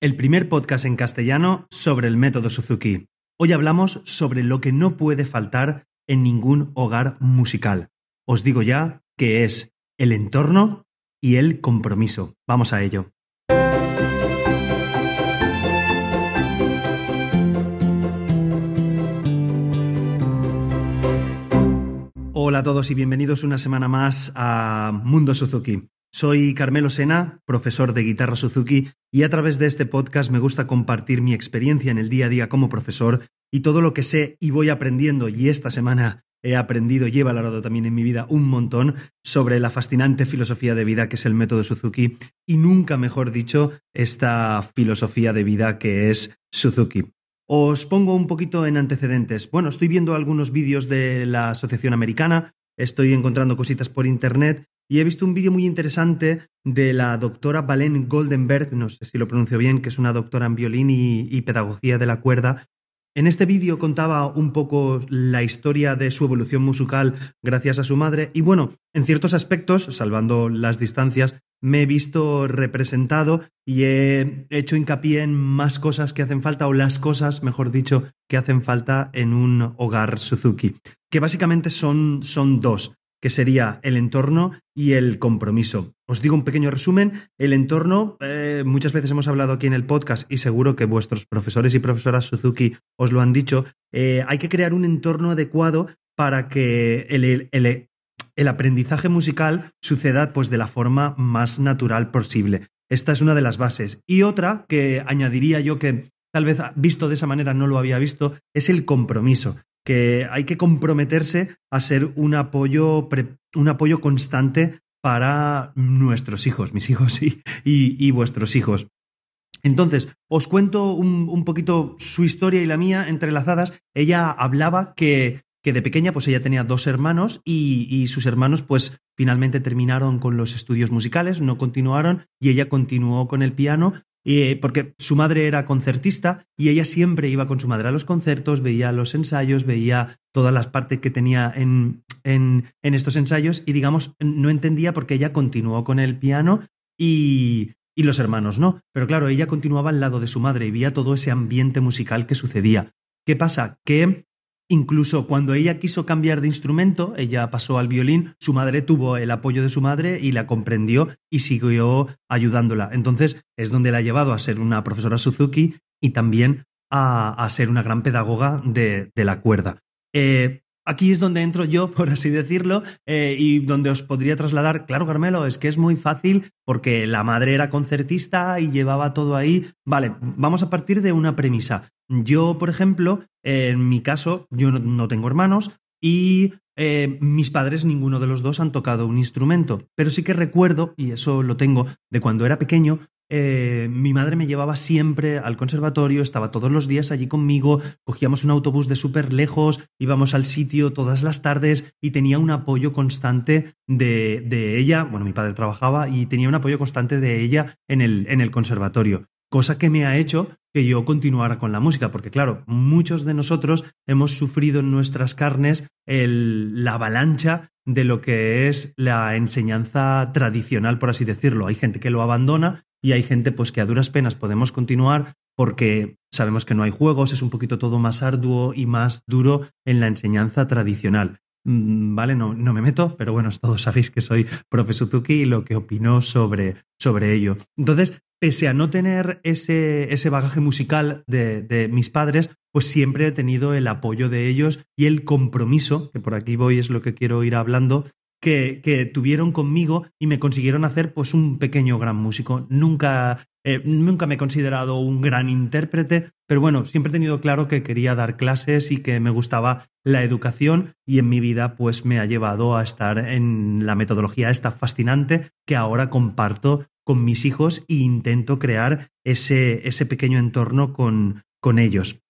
el primer podcast en castellano sobre el método Suzuki. Hoy hablamos sobre lo que no puede faltar en ningún hogar musical. Os digo ya que es el entorno y el compromiso. Vamos a ello. Hola a todos y bienvenidos una semana más a Mundo Suzuki. Soy Carmelo Sena, profesor de guitarra Suzuki, y a través de este podcast me gusta compartir mi experiencia en el día a día como profesor y todo lo que sé y voy aprendiendo, y esta semana he aprendido y he valorado también en mi vida un montón sobre la fascinante filosofía de vida que es el método Suzuki, y nunca mejor dicho, esta filosofía de vida que es Suzuki. Os pongo un poquito en antecedentes. Bueno, estoy viendo algunos vídeos de la Asociación Americana, estoy encontrando cositas por internet y he visto un vídeo muy interesante de la doctora Valen Goldenberg, no sé si lo pronuncio bien, que es una doctora en violín y, pedagogía de la cuerda. En este vídeo contaba un poco la historia de su evolución musical gracias a su madre y bueno, en ciertos aspectos, salvando las distancias, me he visto representado y he hecho hincapié en más cosas que hacen falta o las cosas, mejor dicho, que hacen falta en un hogar Suzuki, que básicamente son, son dos que sería el entorno y el compromiso. Os digo un pequeño resumen. El entorno, eh, muchas veces hemos hablado aquí en el podcast y seguro que vuestros profesores y profesoras Suzuki os lo han dicho, eh, hay que crear un entorno adecuado para que el, el, aprendizaje musical suceda pues, de la forma más natural posible. Esta es una de las bases. Y otra que añadiría yo que tal vez visto de esa manera no lo había visto, es el compromiso que hay que comprometerse a ser un apoyo, un apoyo constante para nuestros hijos, mis hijos y, vuestros hijos. Entonces, os cuento un, poquito su historia y la mía entrelazadas. Ella hablaba que, que de pequeña, pues ella tenía dos hermanos y, y, sus hermanos, pues finalmente terminaron con los estudios musicales, no continuaron y ella continuó con el piano porque su madre era concertista y ella siempre iba con su madre a los conciertos, veía los ensayos, veía todas las partes que tenía en, en, estos ensayos y digamos, no entendía por qué ella continuó con el piano y, y los hermanos no. Pero claro, ella continuaba al lado de su madre y veía todo ese ambiente musical que sucedía. ¿Qué pasa? Que Incluso cuando ella quiso cambiar de instrumento, ella pasó al violín, su madre tuvo el apoyo de su madre y la comprendió y siguió ayudándola. Entonces es donde la ha llevado a ser una profesora Suzuki y también a, ser una gran pedagoga de, la cuerda. Eh, aquí es donde entro yo, por así decirlo, eh, y donde os podría trasladar, claro, Carmelo, es que es muy fácil porque la madre era concertista y llevaba todo ahí. Vale, vamos a partir de una premisa. Yo, por ejemplo, en mi caso, yo no, tengo hermanos y eh, mis padres, ninguno de los dos, han tocado un instrumento. Pero sí que recuerdo, y eso lo tengo de cuando era pequeño, eh, mi madre me llevaba siempre al conservatorio, estaba todos los días allí conmigo, cogíamos un autobús de súper lejos, íbamos al sitio todas las tardes y tenía un apoyo constante de, de, ella. Bueno, mi padre trabajaba y tenía un apoyo constante de ella en el, en el conservatorio cosa que me ha hecho que yo continuara con la música, porque claro, muchos de nosotros hemos sufrido en nuestras carnes la avalancha de lo que es la enseñanza tradicional, por así decirlo. Hay gente que lo abandona y hay gente pues que a duras penas podemos continuar porque sabemos que no hay juegos, es un poquito todo más arduo y más duro en la enseñanza tradicional. Mm, vale, no, no me meto, pero bueno, todos sabéis que soy profesor Suzuki y lo que opino sobre, sobre ello. Entonces, pese a no tener ese, ese bagaje musical de, de, mis padres, pues siempre he tenido el apoyo de ellos y el compromiso, que por aquí voy es lo que quiero ir hablando, que, tuvieron conmigo y me consiguieron hacer pues un pequeño gran músico. Nunca, eh, nunca me he considerado un gran intérprete, pero bueno, siempre he tenido claro que quería dar clases y que me gustaba la educación y en mi vida pues me ha llevado a estar en la metodología esta fascinante que ahora comparto con mis hijos e intento crear ese, ese pequeño entorno con, con ellos.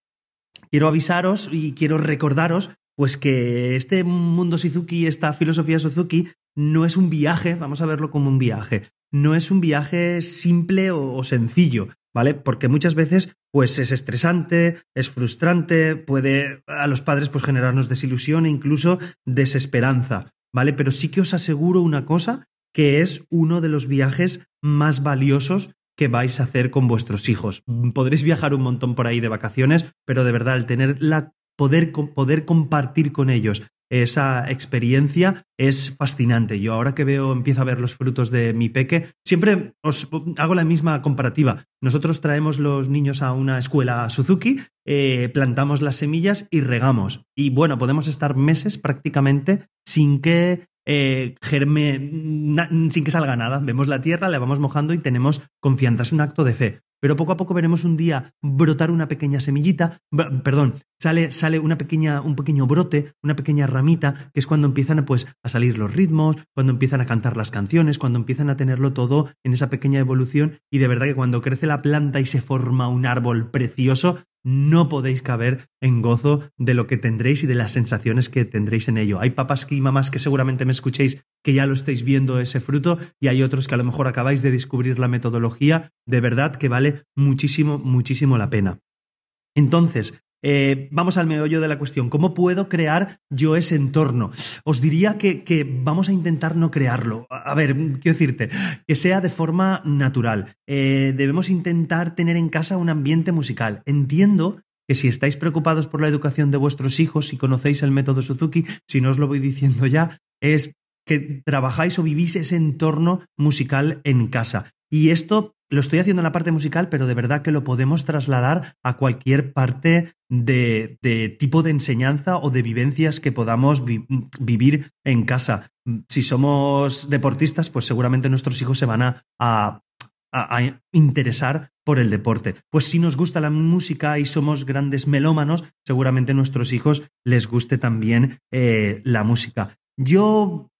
Quiero avisaros y quiero recordaros pues que este mundo Suzuki, esta filosofía Suzuki, no es un viaje, vamos a verlo como un viaje, no es un viaje simple o, sencillo, ¿vale? Porque muchas veces pues es estresante, es frustrante, puede a los padres pues generarnos desilusión e incluso desesperanza, ¿vale? Pero sí que os aseguro una cosa, que es uno de los viajes más valiosos que vais a hacer con vuestros hijos. Podréis viajar un montón por ahí de vacaciones, pero de verdad, el tener la poder, poder compartir con ellos esa experiencia es fascinante. Yo ahora que veo, empiezo a ver los frutos de mi peque, siempre os hago la misma comparativa. Nosotros traemos los niños a una escuela Suzuki, eh, plantamos las semillas y regamos. Y bueno, podemos estar meses prácticamente sin que eh, germe, sin que salga nada. Vemos la tierra, la vamos mojando y tenemos confianza. Es un acto de fe pero poco a poco veremos un día brotar una pequeña semillita, perdón, sale, sale una pequeña, un pequeño brote, una pequeña ramita, que es cuando empiezan pues, a salir los ritmos, cuando empiezan a cantar las canciones, cuando empiezan a tenerlo todo en esa pequeña evolución y de verdad que cuando crece la planta y se forma un árbol precioso, no podéis caber en gozo de lo que tendréis y de las sensaciones que tendréis en ello. Hay papás y mamás que seguramente me escuchéis que ya lo estáis viendo ese fruto y hay otros que a lo mejor acabáis de descubrir la metodología. De verdad que vale muchísimo, muchísimo la pena. Entonces, eh, vamos al meollo de la cuestión. ¿Cómo puedo crear yo ese entorno? Os diría que, vamos a intentar no crearlo. A ver, quiero decirte, que sea de forma natural. Eh, debemos intentar tener en casa un ambiente musical. Entiendo que si estáis preocupados por la educación de vuestros hijos, si conocéis el método Suzuki, si no os lo voy diciendo ya, es que trabajáis o vivís ese entorno musical en casa. Y esto lo estoy haciendo en la parte musical, pero de verdad que lo podemos trasladar a cualquier parte de, tipo de enseñanza o de vivencias que podamos vivir en casa. Si somos deportistas, pues seguramente nuestros hijos se van a, a, interesar por el deporte. Pues si nos gusta la música y somos grandes melómanos, seguramente a nuestros hijos les guste también eh, la música. Yo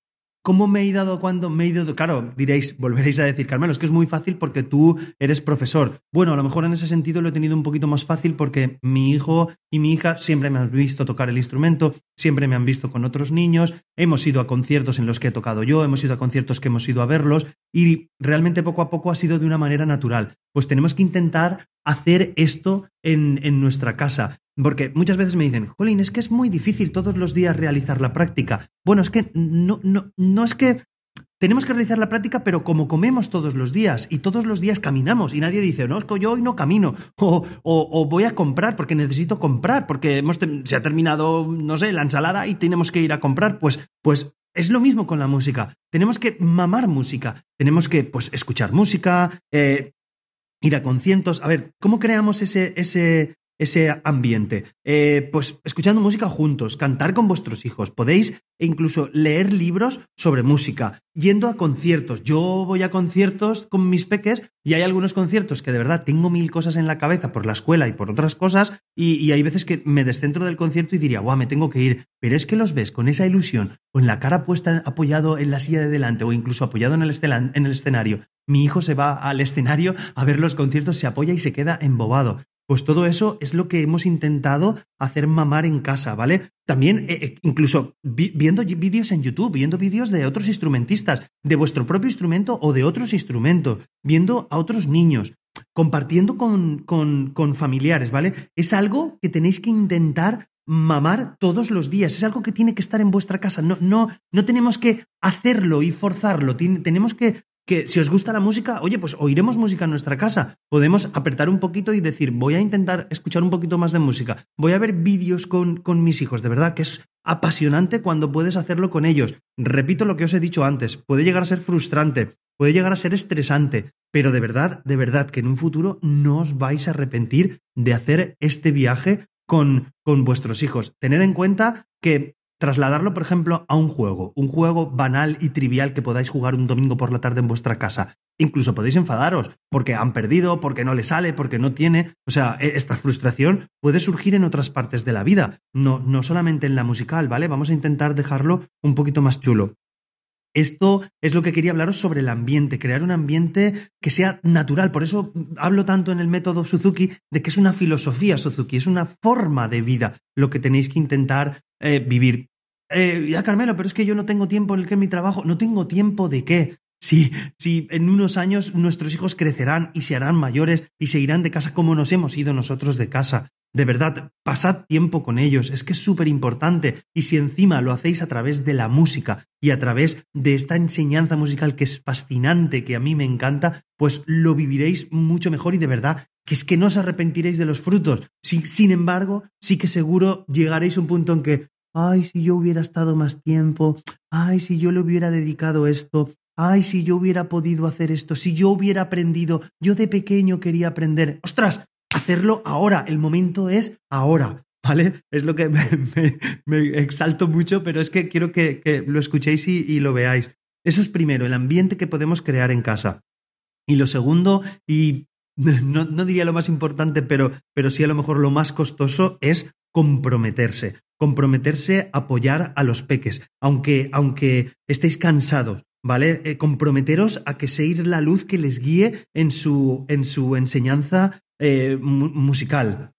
¿Cómo me he dado cuando me he ido? Claro, diréis, volveréis a decir, Carmelo, es que es muy fácil porque tú eres profesor. Bueno, a lo mejor en ese sentido lo he tenido un poquito más fácil porque mi hijo y mi hija siempre me han visto tocar el instrumento, siempre me han visto con otros niños, hemos ido a conciertos en los que he tocado yo, hemos ido a conciertos que hemos ido a verlos y realmente poco a poco ha sido de una manera natural. Pues tenemos que intentar hacer esto en, en nuestra casa. Porque muchas veces me dicen, Jolín, es que es muy difícil todos los días realizar la práctica. Bueno, es que no, no, no es que tenemos que realizar la práctica, pero como comemos todos los días y todos los días caminamos y nadie dice, no, es que yo hoy no camino o, o, voy a comprar porque necesito comprar porque hemos se ha terminado, no sé, la ensalada y tenemos que ir a comprar, pues, pues es lo mismo con la música. Tenemos que mamar música, tenemos que pues, escuchar música, eh, ir a conciertos. A ver, ¿cómo creamos ese, ese, ese ambiente. Eh, pues escuchando música juntos, cantar con vuestros hijos, podéis incluso leer libros sobre música, yendo a conciertos. Yo voy a conciertos con mis peques y hay algunos conciertos que de verdad tengo mil cosas en la cabeza por la escuela y por otras cosas y, hay veces que me descentro del concierto y diría, guau, me tengo que ir. Pero es que los ves con esa ilusión, con la cara puesta apoyado en la silla de delante o incluso apoyado en el, en el escenario. Mi hijo se va al escenario a ver los conciertos, se apoya y se queda embobado. Pues todo eso es lo que hemos intentado hacer mamar en casa, ¿vale? También, eh, eh, incluso viendo vídeos en YouTube, viendo vídeos de otros instrumentistas, de vuestro propio instrumento o de otros instrumentos, viendo a otros niños, compartiendo con, con, familiares, ¿vale? Es algo que tenéis que intentar mamar todos los días. Es algo que tiene que estar en vuestra casa. No, no, no tenemos que hacerlo y forzarlo. tenemos que que si os gusta la música, oye, pues oiremos música en nuestra casa. Podemos apretar un poquito y decir, voy a intentar escuchar un poquito más de música. Voy a ver vídeos con, con mis hijos. De verdad que es apasionante cuando puedes hacerlo con ellos. Repito lo que os he dicho antes, puede llegar a ser frustrante, puede llegar a ser estresante, pero de verdad, de verdad que en un futuro no os vais a arrepentir de hacer este viaje con, con vuestros hijos. Tened en cuenta que trasladarlo, por ejemplo, a un juego, un juego banal y trivial que podáis jugar un domingo por la tarde en vuestra casa. Incluso podéis enfadaros porque han perdido, porque no le sale, porque no tiene. O sea, e, esta frustración puede surgir en otras partes de la vida, no, no solamente en la musical, ¿vale? Vamos a intentar dejarlo un poquito más chulo. Esto es lo que quería hablaros sobre el ambiente, crear un ambiente que sea natural. Por eso hablo tanto en el método Suzuki de que es una filosofía Suzuki, es una forma de vida lo que tenéis que intentar eh, vivir. Eh, ya, Carmelo, pero es que yo no tengo tiempo en el que mi trabajo. No tengo tiempo de qué. Si, si en unos años nuestros hijos crecerán y se harán mayores y se irán de casa como nos hemos ido nosotros de casa. De verdad, pasad tiempo con ellos, es que es súper importante. Y si encima lo hacéis a través de la música y a través de esta enseñanza musical que es fascinante, que a mí me encanta, pues lo viviréis mucho mejor y de verdad que es que no os arrepentiréis de los frutos. Sin embargo, sí que seguro llegaréis a un punto en que, ay, si yo hubiera estado más tiempo, ay, si yo le hubiera dedicado esto, ay, si yo hubiera podido hacer esto, si yo hubiera aprendido, yo de pequeño quería aprender. Ostras, hacerlo ahora, el momento es ahora. ¿Vale? Es lo que me, exalto mucho, pero es que quiero que, lo escuchéis y, lo veáis. Eso es primero, el ambiente que podemos crear en casa. Y lo segundo, y no, no, diría lo más importante, pero, pero sí a lo mejor lo más costoso, es comprometerse. Comprometerse a apoyar a los peques, aunque, aunque estéis cansados, ¿vale? Eh, comprometeros a que seáis la luz que les guíe en su, en su enseñanza eh, musical.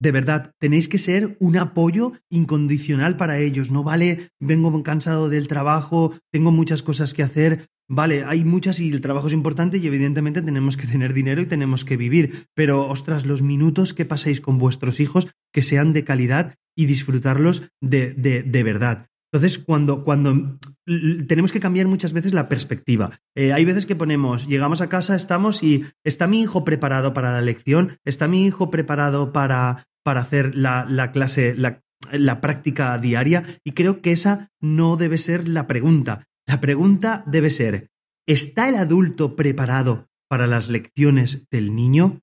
De verdad, tenéis que ser un apoyo incondicional para ellos. No vale, vengo cansado del trabajo, tengo muchas cosas que hacer. Vale, hay muchas y el trabajo es importante y evidentemente tenemos que tener dinero y tenemos que vivir. Pero, ostras, los minutos que paséis con vuestros hijos, que sean de calidad y disfrutarlos de, de, de verdad. Entonces, cuando, cuando tenemos que cambiar muchas veces la perspectiva. Eh, hay veces que ponemos, llegamos a casa, estamos y está mi hijo preparado para la lección, está mi hijo preparado para, para hacer la, la clase, la, la práctica diaria, y creo que esa no debe ser la pregunta. La pregunta debe ser, ¿está el adulto preparado para las lecciones del niño?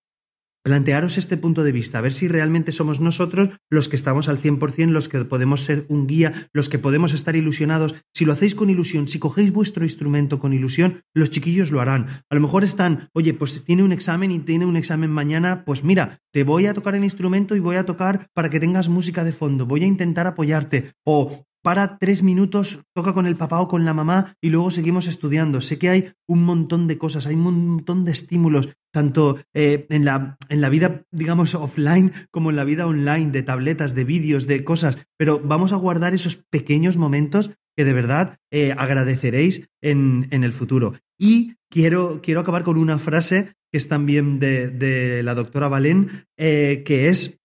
Plantearos este punto de vista, a ver si realmente somos nosotros los que estamos al 100%, los que podemos ser un guía, los que podemos estar ilusionados. Si lo hacéis con ilusión, si cogéis vuestro instrumento con ilusión, los chiquillos lo harán. A lo mejor están, oye, pues tiene un examen y tiene un examen mañana, pues mira, te voy a tocar el instrumento y voy a tocar para que tengas música de fondo, voy a intentar apoyarte. O para tres minutos, toca con el papá o con la mamá y luego seguimos estudiando. Sé que hay un montón de cosas, hay un montón de estímulos, tanto eh, en, la, en la vida, digamos, offline como en la vida online, de tabletas, de vídeos, de cosas, pero vamos a guardar esos pequeños momentos que de verdad eh, agradeceréis en, en, el futuro. Y quiero, quiero acabar con una frase que es también de, de la doctora Valén, eh, que es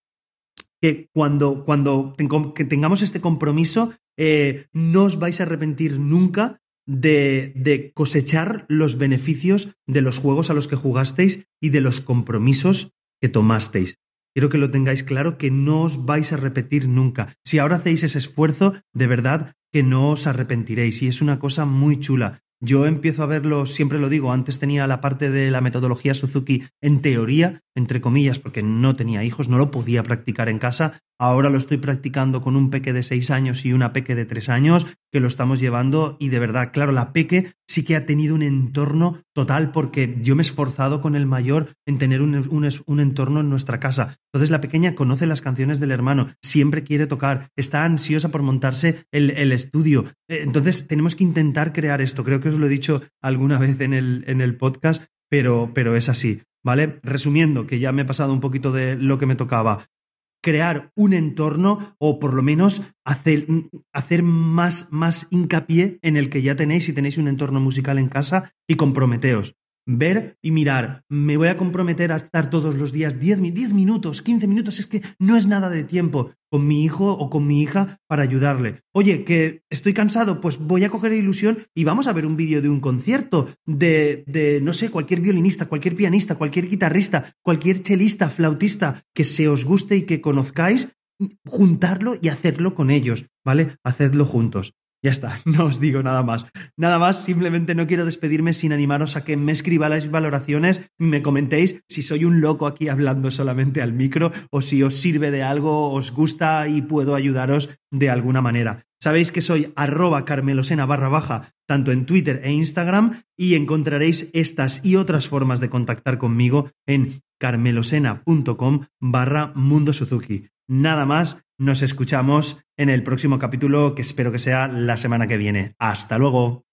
que cuando, cuando tengamos este compromiso, eh, no os vais a arrepentir nunca de, de, cosechar los beneficios de los juegos a los que jugasteis y de los compromisos que tomasteis. Quiero que lo tengáis claro que no os vais a repetir nunca. Si ahora hacéis ese esfuerzo, de verdad que no os arrepentiréis. Y es una cosa muy chula. Yo empiezo a verlo, siempre lo digo, antes tenía la parte de la metodología Suzuki en teoría, entre comillas, porque no tenía hijos, no lo podía practicar en casa. Ahora lo estoy practicando con un peque de seis años y una peque de tres años, que lo estamos llevando y de verdad, claro, la peque sí que ha tenido un entorno total porque yo me he esforzado con el mayor en tener un, un, entorno en nuestra casa. Entonces la pequeña conoce las canciones del hermano, siempre quiere tocar, está ansiosa por montarse el, el estudio. Eh, entonces tenemos que intentar crear esto. Creo que os lo he dicho alguna vez en el, en el podcast, pero, pero es así. ¿Vale? Resumiendo, que ya me he pasado un poquito de lo que me tocaba, crear un entorno o por lo menos hacer, hacer más, más hincapié en el que ya tenéis si tenéis un entorno musical en casa y comprometeos ver y mirar. Me voy a comprometer a estar todos los días 10, minutos, 15 minutos, es que no es nada de tiempo con mi hijo o con mi hija para ayudarle. Oye, que estoy cansado, pues voy a coger ilusión y vamos a ver un vídeo de un concierto de, de, no sé, cualquier violinista, cualquier pianista, cualquier guitarrista, cualquier chelista, flautista que se os guste y que conozcáis, juntarlo y hacerlo con ellos, ¿vale? Hacedlo juntos. Ya está, no os digo nada más. Nada más, simplemente no quiero despedirme sin animaros a que me escribáis valoraciones, me comentéis si soy un loco aquí hablando solamente al micro o si os sirve de algo, os gusta y puedo ayudaros de alguna manera. Sabéis que soy arroba carmelosena barra baja tanto en Twitter e Instagram y encontraréis estas y otras formas de contactar conmigo en carmelosena.com barra Mundo Suzuki. Nada más, nos escuchamos en el próximo capítulo que espero que sea la semana que viene. Hasta luego.